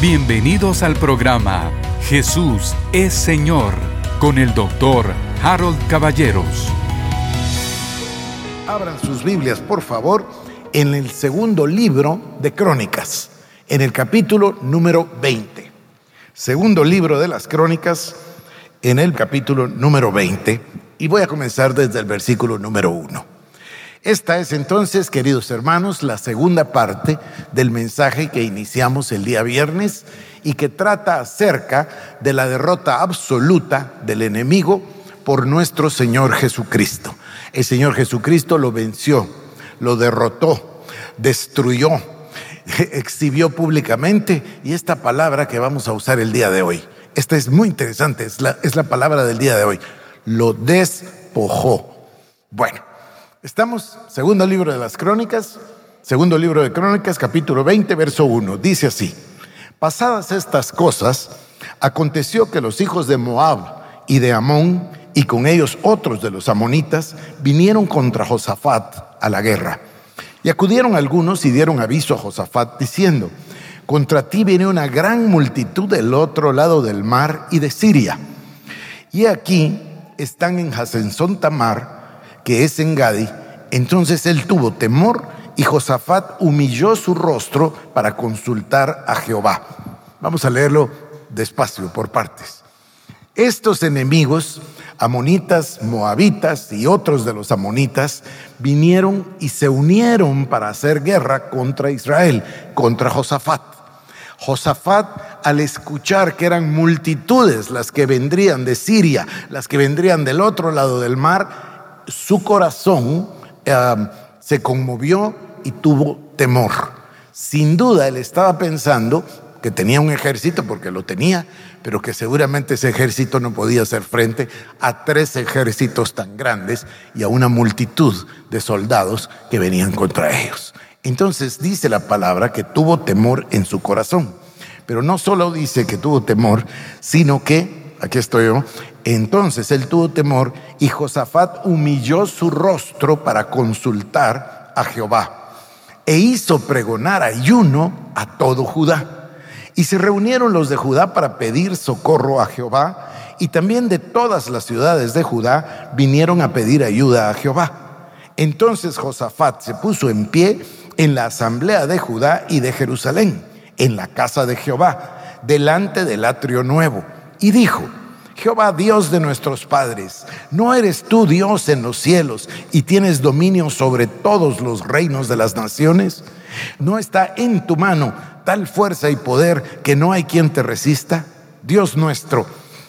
Bienvenidos al programa Jesús es Señor con el doctor Harold Caballeros. Abran sus Biblias, por favor, en el segundo libro de Crónicas, en el capítulo número 20. Segundo libro de las Crónicas, en el capítulo número 20, y voy a comenzar desde el versículo número 1. Esta es entonces, queridos hermanos, la segunda parte del mensaje que iniciamos el día viernes y que trata acerca de la derrota absoluta del enemigo por nuestro Señor Jesucristo. El Señor Jesucristo lo venció, lo derrotó, destruyó, exhibió públicamente y esta palabra que vamos a usar el día de hoy, esta es muy interesante, es la, es la palabra del día de hoy, lo despojó. Bueno, Estamos, segundo libro de las crónicas, segundo libro de crónicas, capítulo 20, verso 1. Dice así, pasadas estas cosas, aconteció que los hijos de Moab y de Amón, y con ellos otros de los amonitas, vinieron contra Josafat a la guerra. Y acudieron algunos y dieron aviso a Josafat diciendo, contra ti viene una gran multitud del otro lado del mar y de Siria. Y aquí están en Hasensón Tamar, que es en Gadi, entonces él tuvo temor y Josafat humilló su rostro para consultar a Jehová. Vamos a leerlo despacio, por partes. Estos enemigos, amonitas, moabitas y otros de los amonitas, vinieron y se unieron para hacer guerra contra Israel, contra Josafat. Josafat, al escuchar que eran multitudes las que vendrían de Siria, las que vendrían del otro lado del mar, su corazón eh, se conmovió y tuvo temor. Sin duda él estaba pensando que tenía un ejército, porque lo tenía, pero que seguramente ese ejército no podía hacer frente a tres ejércitos tan grandes y a una multitud de soldados que venían contra ellos. Entonces dice la palabra que tuvo temor en su corazón, pero no solo dice que tuvo temor, sino que, aquí estoy yo, entonces él tuvo temor y Josafat humilló su rostro para consultar a Jehová e hizo pregonar ayuno a todo Judá. Y se reunieron los de Judá para pedir socorro a Jehová y también de todas las ciudades de Judá vinieron a pedir ayuda a Jehová. Entonces Josafat se puso en pie en la asamblea de Judá y de Jerusalén, en la casa de Jehová, delante del atrio nuevo, y dijo, Jehová Dios de nuestros padres, ¿no eres tú Dios en los cielos y tienes dominio sobre todos los reinos de las naciones? ¿No está en tu mano tal fuerza y poder que no hay quien te resista? Dios nuestro,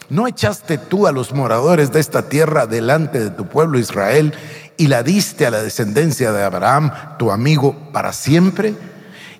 ¿no echaste tú a los moradores de esta tierra delante de tu pueblo Israel y la diste a la descendencia de Abraham, tu amigo, para siempre?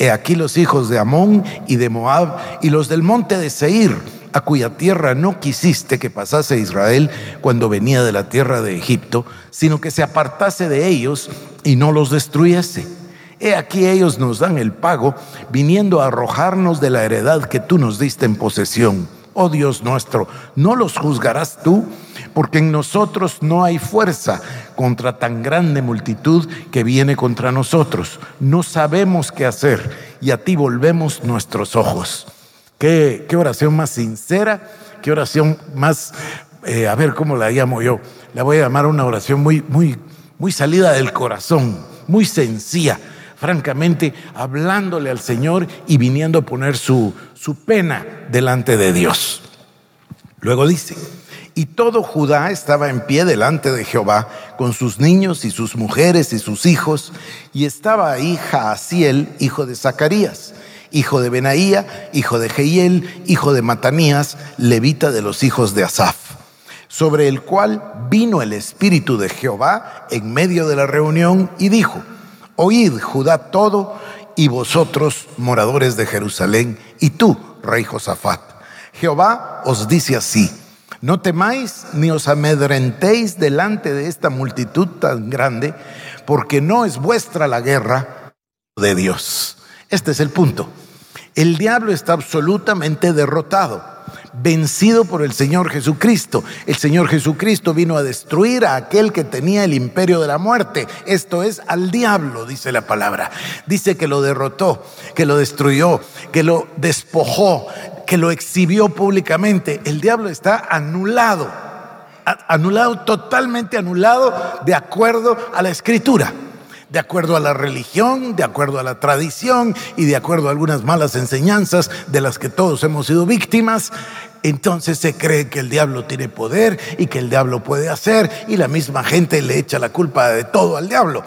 he aquí los hijos de Amón y de Moab, y los del monte de Seir, a cuya tierra no quisiste que pasase Israel cuando venía de la tierra de Egipto, sino que se apartase de ellos y no los destruyese. He aquí ellos nos dan el pago, viniendo a arrojarnos de la heredad que tú nos diste en posesión. Oh Dios nuestro, ¿no los juzgarás tú? Porque en nosotros no hay fuerza contra tan grande multitud que viene contra nosotros. No sabemos qué hacer y a ti volvemos nuestros ojos. Qué, oración más sincera, qué oración más, eh, a ver cómo la llamo yo. La voy a llamar una oración muy, muy, muy salida del corazón, muy sencilla, francamente, hablándole al Señor y viniendo a poner su, su pena delante de Dios. Luego dice, y todo Judá estaba en pie delante de Jehová, con sus niños y sus mujeres y sus hijos, y estaba ahí Jaasiel, hijo de Zacarías hijo de Benaía, hijo de Jehiel, hijo de Matanías, levita de los hijos de Asaf, sobre el cual vino el Espíritu de Jehová en medio de la reunión y dijo, Oíd Judá todo y vosotros moradores de Jerusalén y tú, rey Josafat. Jehová os dice así, No temáis ni os amedrentéis delante de esta multitud tan grande, porque no es vuestra la guerra de Dios. Este es el punto. El diablo está absolutamente derrotado vencido por el Señor Jesucristo. El Señor Jesucristo vino a destruir a aquel que tenía el imperio de la muerte, esto es al diablo, dice la palabra. Dice que lo derrotó, que lo destruyó, que lo despojó, que lo exhibió públicamente. El diablo está anulado, anulado, totalmente anulado de acuerdo a la escritura de acuerdo a la religión, de acuerdo a la tradición y de acuerdo a algunas malas enseñanzas de las que todos hemos sido víctimas, entonces se cree que el diablo tiene poder y que el diablo puede hacer y la misma gente le echa la culpa de todo al diablo.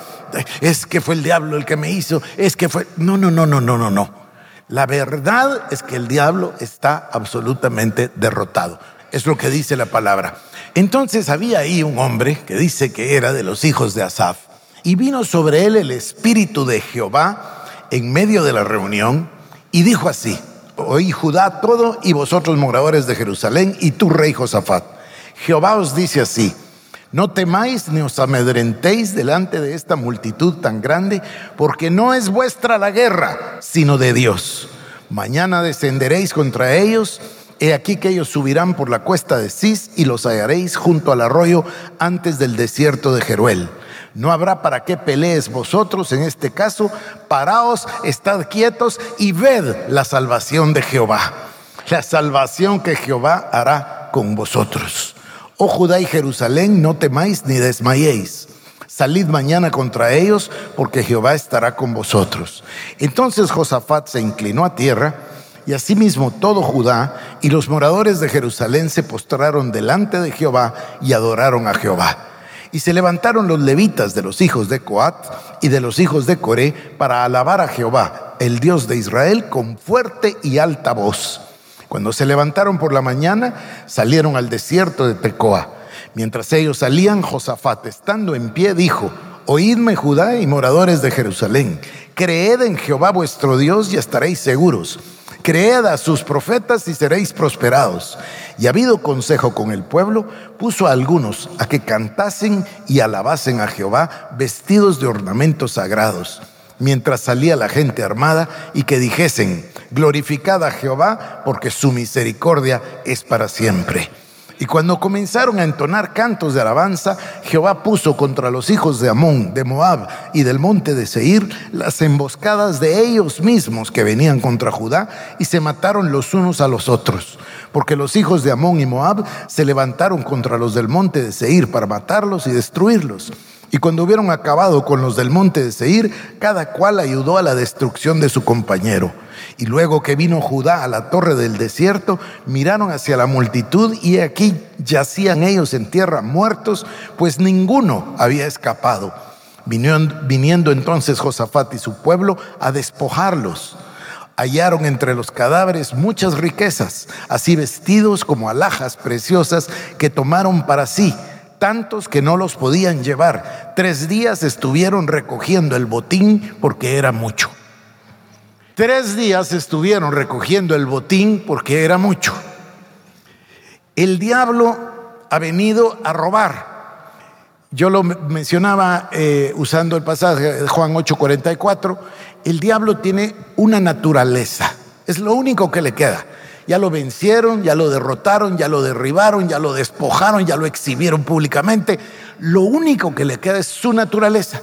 Es que fue el diablo el que me hizo, es que fue... No, no, no, no, no, no, no. La verdad es que el diablo está absolutamente derrotado. Es lo que dice la palabra. Entonces había ahí un hombre que dice que era de los hijos de Asaf y vino sobre él el espíritu de Jehová en medio de la reunión y dijo así, oí Judá todo y vosotros moradores de Jerusalén y tú rey Josafat. Jehová os dice así, no temáis ni os amedrentéis delante de esta multitud tan grande, porque no es vuestra la guerra, sino de Dios. Mañana descenderéis contra ellos. He aquí que ellos subirán por la cuesta de Cis y los hallaréis junto al arroyo antes del desierto de Jeruel. No habrá para qué pelees vosotros en este caso. Paraos, estad quietos y ved la salvación de Jehová. La salvación que Jehová hará con vosotros. Oh Judá y Jerusalén, no temáis ni desmayéis. Salid mañana contra ellos, porque Jehová estará con vosotros. Entonces Josafat se inclinó a tierra, y asimismo todo Judá y los moradores de Jerusalén se postraron delante de Jehová y adoraron a Jehová. Y se levantaron los levitas de los hijos de Coat y de los hijos de Coré para alabar a Jehová, el Dios de Israel, con fuerte y alta voz. Cuando se levantaron por la mañana, salieron al desierto de Tecoa. Mientras ellos salían, Josafat, estando en pie, dijo, Oídme Judá y moradores de Jerusalén, creed en Jehová vuestro Dios y estaréis seguros Creed a sus profetas y seréis prosperados. Y habido consejo con el pueblo, puso a algunos a que cantasen y alabasen a Jehová vestidos de ornamentos sagrados, mientras salía la gente armada y que dijesen, glorificad a Jehová porque su misericordia es para siempre. Y cuando comenzaron a entonar cantos de alabanza, Jehová puso contra los hijos de Amón, de Moab y del monte de Seir las emboscadas de ellos mismos que venían contra Judá y se mataron los unos a los otros. Porque los hijos de Amón y Moab se levantaron contra los del monte de Seir para matarlos y destruirlos. Y cuando hubieron acabado con los del monte de Seir, cada cual ayudó a la destrucción de su compañero. Y luego que vino Judá a la torre del desierto, miraron hacia la multitud y aquí yacían ellos en tierra muertos, pues ninguno había escapado. Viniendo, entonces Josafat y su pueblo a despojarlos. Hallaron entre los cadáveres muchas riquezas, así vestidos como alhajas preciosas que tomaron para sí tantos que no los podían llevar. Tres días estuvieron recogiendo el botín porque era mucho. Tres días estuvieron recogiendo el botín porque era mucho. El diablo ha venido a robar. Yo lo mencionaba eh, usando el pasaje de Juan 8:44. El diablo tiene una naturaleza. Es lo único que le queda. Ya lo vencieron, ya lo derrotaron, ya lo derribaron, ya lo despojaron, ya lo exhibieron públicamente. Lo único que le queda es su naturaleza.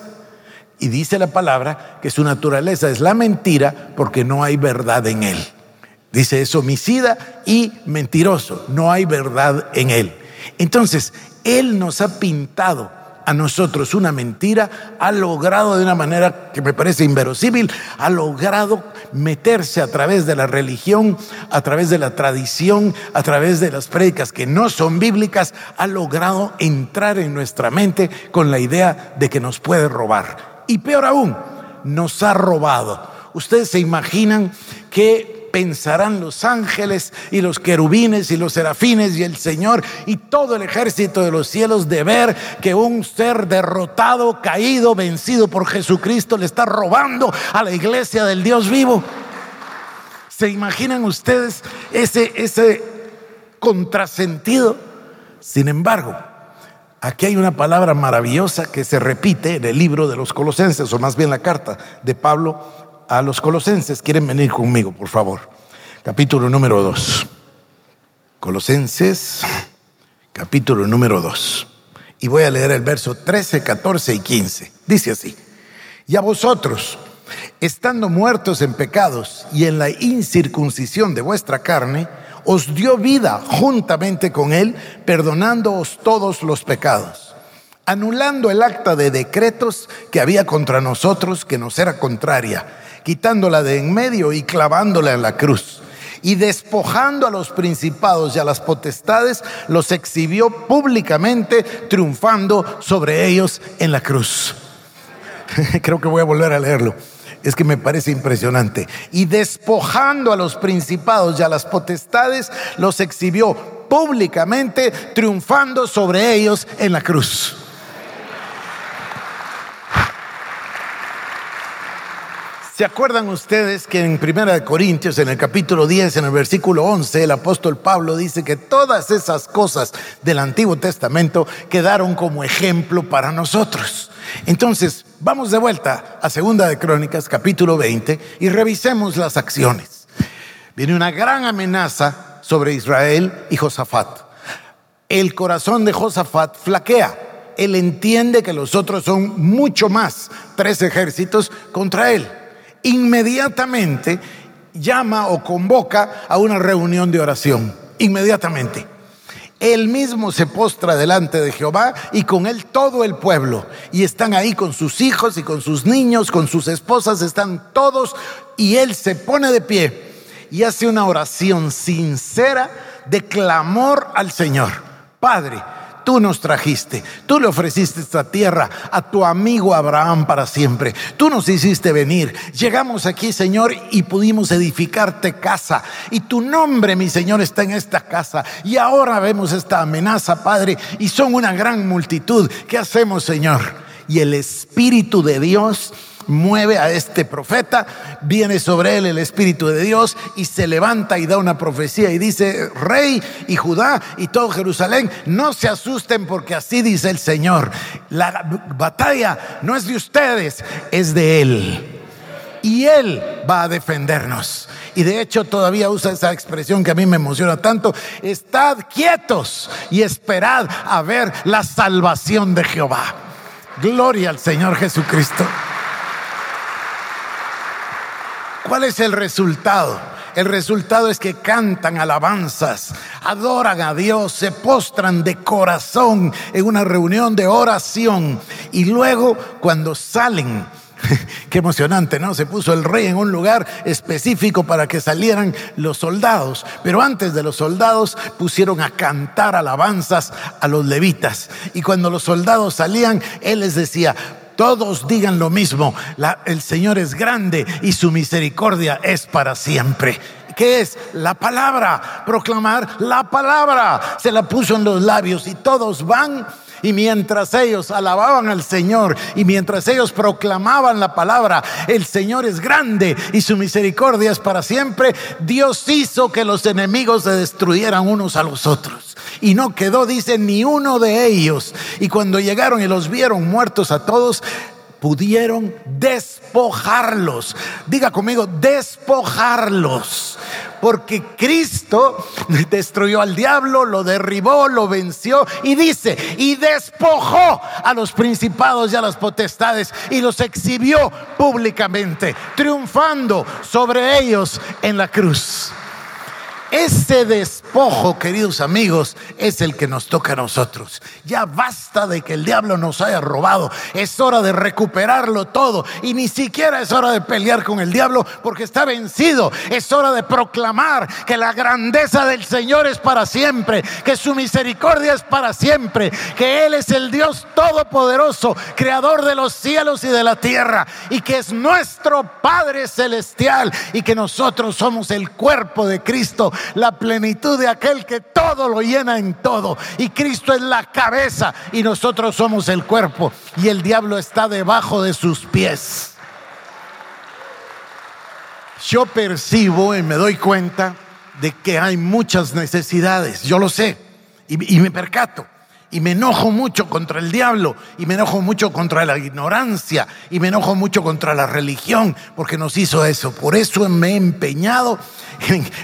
Y dice la palabra que su naturaleza es la mentira porque no hay verdad en él. Dice es homicida y mentiroso, no hay verdad en él. Entonces, él nos ha pintado a nosotros una mentira, ha logrado de una manera que me parece inverosímil, ha logrado meterse a través de la religión, a través de la tradición, a través de las prédicas que no son bíblicas, ha logrado entrar en nuestra mente con la idea de que nos puede robar. Y peor aún, nos ha robado. Ustedes se imaginan que pensarán los ángeles y los querubines y los serafines y el Señor y todo el ejército de los cielos de ver que un ser derrotado, caído, vencido por Jesucristo le está robando a la iglesia del Dios vivo. ¿Se imaginan ustedes ese, ese contrasentido? Sin embargo, aquí hay una palabra maravillosa que se repite en el libro de los Colosenses, o más bien la carta de Pablo a los Colosenses. ¿Quieren venir conmigo, por favor? Capítulo número 2. Colosenses, capítulo número 2. Y voy a leer el verso 13, 14 y 15. Dice así, y a vosotros, estando muertos en pecados y en la incircuncisión de vuestra carne, os dio vida juntamente con él, perdonándoos todos los pecados, anulando el acta de decretos que había contra nosotros, que nos era contraria, quitándola de en medio y clavándola en la cruz. Y despojando a los principados y a las potestades, los exhibió públicamente, triunfando sobre ellos en la cruz. Creo que voy a volver a leerlo es que me parece impresionante. Y despojando a los principados y a las potestades, los exhibió públicamente, triunfando sobre ellos en la cruz. ¿Se acuerdan ustedes que en Primera de Corintios, en el capítulo 10, en el versículo 11, el apóstol Pablo dice que todas esas cosas del Antiguo Testamento quedaron como ejemplo para nosotros? Entonces, vamos de vuelta a Segunda de Crónicas, capítulo 20, y revisemos las acciones. Viene una gran amenaza sobre Israel y Josafat. El corazón de Josafat flaquea. Él entiende que los otros son mucho más, tres ejércitos contra él. Inmediatamente llama o convoca a una reunión de oración. Inmediatamente. Él mismo se postra delante de Jehová y con él todo el pueblo. Y están ahí con sus hijos y con sus niños, con sus esposas, están todos. Y él se pone de pie y hace una oración sincera de clamor al Señor. Padre, Tú nos trajiste, tú le ofreciste esta tierra a tu amigo Abraham para siempre. Tú nos hiciste venir. Llegamos aquí, Señor, y pudimos edificarte casa. Y tu nombre, mi Señor, está en esta casa. Y ahora vemos esta amenaza, Padre, y son una gran multitud. ¿Qué hacemos, Señor? Y el Espíritu de Dios mueve a este profeta, viene sobre él el Espíritu de Dios y se levanta y da una profecía y dice, Rey y Judá y todo Jerusalén, no se asusten porque así dice el Señor, la batalla no es de ustedes, es de Él. Y Él va a defendernos. Y de hecho todavía usa esa expresión que a mí me emociona tanto. Estad quietos y esperad a ver la salvación de Jehová. Gloria al Señor Jesucristo. ¿Cuál es el resultado? El resultado es que cantan alabanzas, adoran a Dios, se postran de corazón en una reunión de oración y luego cuando salen, qué emocionante, ¿no? Se puso el rey en un lugar específico para que salieran los soldados, pero antes de los soldados pusieron a cantar alabanzas a los levitas y cuando los soldados salían, él les decía, todos digan lo mismo. el Señor es grande y su misericordia es para siempre. ¿Qué es? La palabra. Proclamar la palabra. Se la puso en los labios y todos van. Y mientras ellos alababan al Señor y mientras ellos proclamaban la palabra, el Señor es grande y su misericordia es para siempre, Dios hizo que los enemigos se destruyeran unos a los otros y no quedó, dice, ni uno de ellos. Y cuando llegaron y los vieron muertos a todos, pudieron despojarlos. Diga conmigo, despojarlos. Porque Cristo destruyó al diablo, lo derribó, lo venció y dice, y despojó a los principados y a las potestades y los exhibió públicamente, triunfando sobre ellos en la cruz. Ese despojo, queridos amigos, es el que nos toca a nosotros. Ya basta de que el diablo nos haya robado. Es hora de recuperarlo todo. Y ni siquiera es hora de pelear con el diablo porque está vencido. Es hora de proclamar que la grandeza del Señor es para siempre, que su misericordia es para siempre, que Él es el Dios todopoderoso, creador de los cielos y de la tierra, y que es nuestro Padre celestial y que nosotros somos el cuerpo de Cristo la plenitud de aquel que todo lo llena en todo. Y Cristo es la cabeza y nosotros somos el cuerpo y el diablo está debajo de sus pies. Yo percibo y me doy cuenta de que hay muchas necesidades, yo lo sé. y, me percato y me enojo mucho contra el diablo y me enojo mucho contra la ignorancia y me enojo mucho contra la religión porque nos hizo eso. Por eso me he empeñado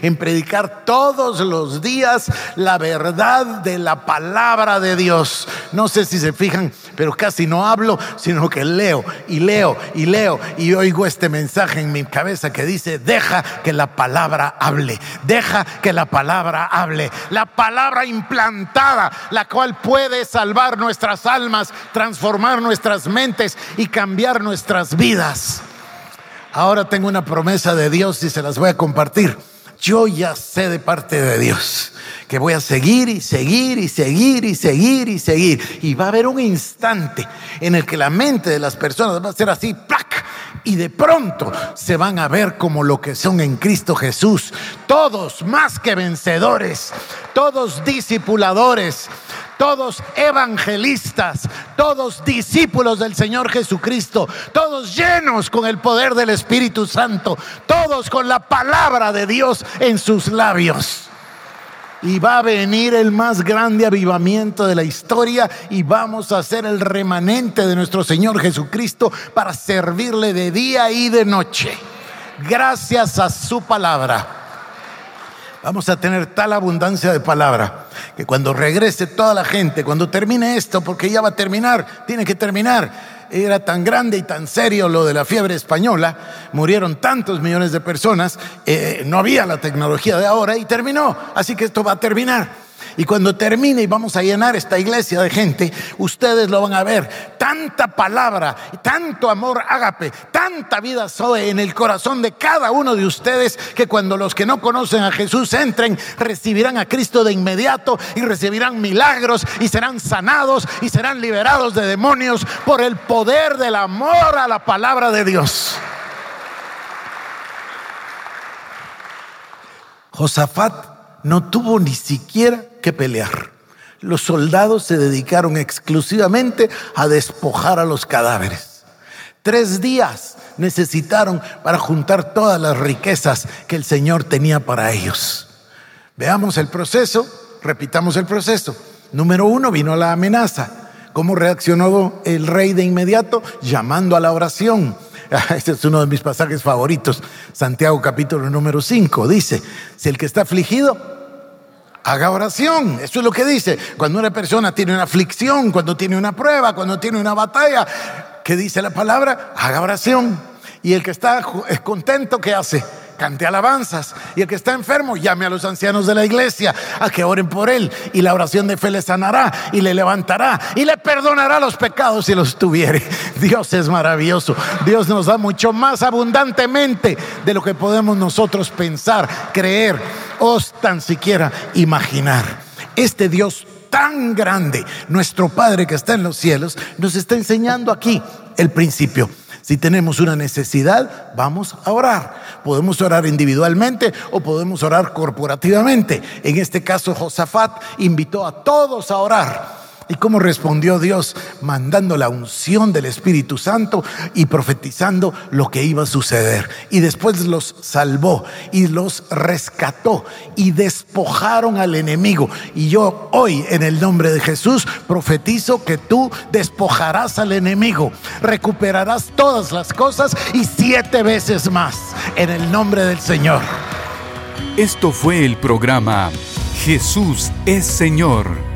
en, predicar todos los días la verdad de la palabra de Dios. No sé si se fijan, pero casi no hablo, sino que leo y leo y leo y oigo este mensaje en mi cabeza que dice, deja que la palabra hable, deja que la palabra hable, la palabra implantada, la cual puede salvar nuestras almas, transformar nuestras mentes y cambiar nuestras vidas. Ahora tengo una promesa de Dios y se las voy a compartir. Yo ya sé de parte de Dios que voy a seguir y seguir y seguir y seguir y seguir. Y va a haber un instante en el que la mente de las personas va a ser así, ¡plac! Y de pronto se van a ver como lo que son en Cristo Jesús. Todos más que vencedores, todos discipuladores, todos evangelistas, todos discípulos del Señor Jesucristo, todos llenos con el poder del Espíritu Santo, todos con la palabra de Dios en sus labios. Y va a venir el más grande avivamiento de la historia y vamos a ser el remanente de nuestro Señor Jesucristo para servirle de día y de noche. Gracias a su palabra. Vamos a tener tal abundancia de palabra que cuando regrese toda la gente, cuando termine esto, porque ya va a terminar, tiene que terminar. Era tan grande y tan serio lo de la fiebre española, murieron tantos millones de personas, eh, no había la tecnología de ahora y terminó. Así que esto va a terminar. Y cuando termine y vamos a llenar esta iglesia de gente, ustedes lo van a ver. Tanta palabra, tanto amor ágape, tanta vida soe en el corazón de cada uno de ustedes que cuando los que no conocen a Jesús entren, recibirán a Cristo de inmediato y recibirán milagros y serán sanados y serán liberados de demonios por el poder del amor a la palabra de Dios. Josafat no tuvo ni siquiera que pelear. Los soldados se dedicaron exclusivamente a despojar a los cadáveres. Tres días necesitaron para juntar todas las riquezas que el Señor tenía para ellos. Veamos el proceso, repitamos el proceso. Número uno, vino la amenaza. ¿Cómo reaccionó el rey de inmediato? Llamando a la oración. Este es uno de mis pasajes favoritos. Santiago capítulo número 5 dice, si el que está afligido, haga oración. Eso es lo que dice. Cuando una persona tiene una aflicción, cuando tiene una prueba, cuando tiene una batalla, ¿qué dice la palabra? Haga oración. Y el que está contento, ¿qué hace? Cante alabanzas. Y el que está enfermo, llame a los ancianos de la iglesia a que oren por él. Y la oración de fe le sanará y le levantará y le perdonará los pecados si los tuviere. Dios es maravilloso. Dios nos da mucho más abundantemente de lo que podemos nosotros pensar, creer o tan siquiera imaginar. Este Dios tan grande, nuestro Padre que está en los cielos, nos está enseñando aquí el principio. Si tenemos una necesidad, vamos a orar. Podemos orar individualmente o podemos orar corporativamente. En este caso, Josafat invitó a todos a orar. ¿Y cómo respondió Dios? Mandando la unción del Espíritu Santo y profetizando lo que iba a suceder. Y después los salvó y los rescató y despojaron al enemigo. Y yo hoy, en el nombre de Jesús, profetizo que tú despojarás al enemigo, recuperarás todas las cosas y siete veces más, en el nombre del Señor. Esto fue el programa Jesús es Señor